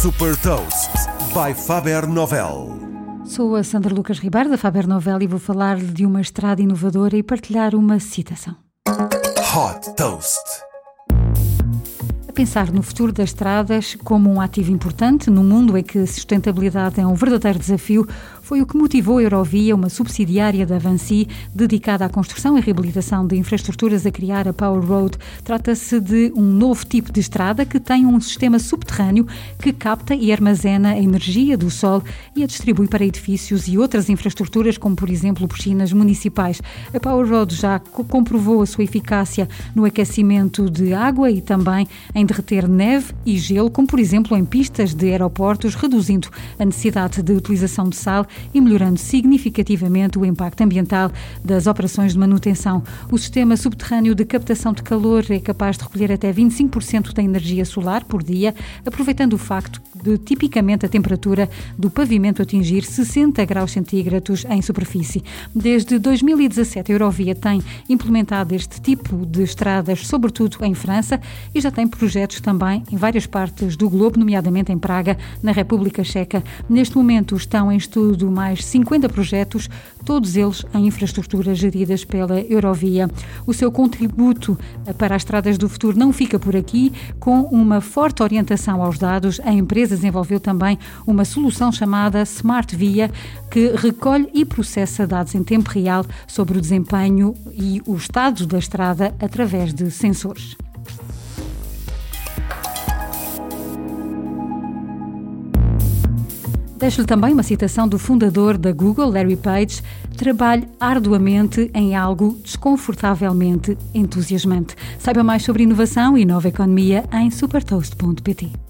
Super Toast by Faber Novel. Sou a Sandra Lucas Ribeiro da Faber Novel e vou falar de uma estrada inovadora e partilhar uma citação. Hot Toast. A pensar no futuro das estradas como um ativo importante num mundo em que a sustentabilidade é um verdadeiro desafio, foi o que motivou a Eurovia, uma subsidiária da Avanci, dedicada à construção e reabilitação de infraestruturas, a criar a Power Road. Trata-se de um novo tipo de estrada que tem um sistema subterrâneo que capta e armazena a energia do sol e a distribui para edifícios e outras infraestruturas, como por exemplo piscinas municipais. A Power Road já comprovou a sua eficácia no aquecimento de água e também em derreter neve e gelo, como por exemplo em pistas de aeroportos, reduzindo a necessidade de utilização de sal e melhorando significativamente o impacto ambiental das operações de manutenção. O sistema subterrâneo de captação de calor é capaz de recolher até 25% da energia solar por dia, aproveitando o facto de tipicamente a temperatura do pavimento atingir 60 graus centígrados em superfície. Desde 2017, a Eurovia tem implementado este tipo de estradas, sobretudo em França, e já tem projetos também em várias partes do globo, nomeadamente em Praga, na República Checa. Neste momento estão em estudo mais 50 projetos, todos eles em infraestruturas geridas pela Eurovia. O seu contributo para as estradas do futuro não fica por aqui, com uma forte orientação aos dados, a empresa desenvolveu também uma solução chamada Smart Via, que recolhe e processa dados em tempo real sobre o desempenho e o estado da estrada através de sensores. Deixo-lhe também uma citação do fundador da Google, Larry Page: trabalhe arduamente em algo desconfortavelmente entusiasmante. Saiba mais sobre inovação e nova economia em supertoast.pt.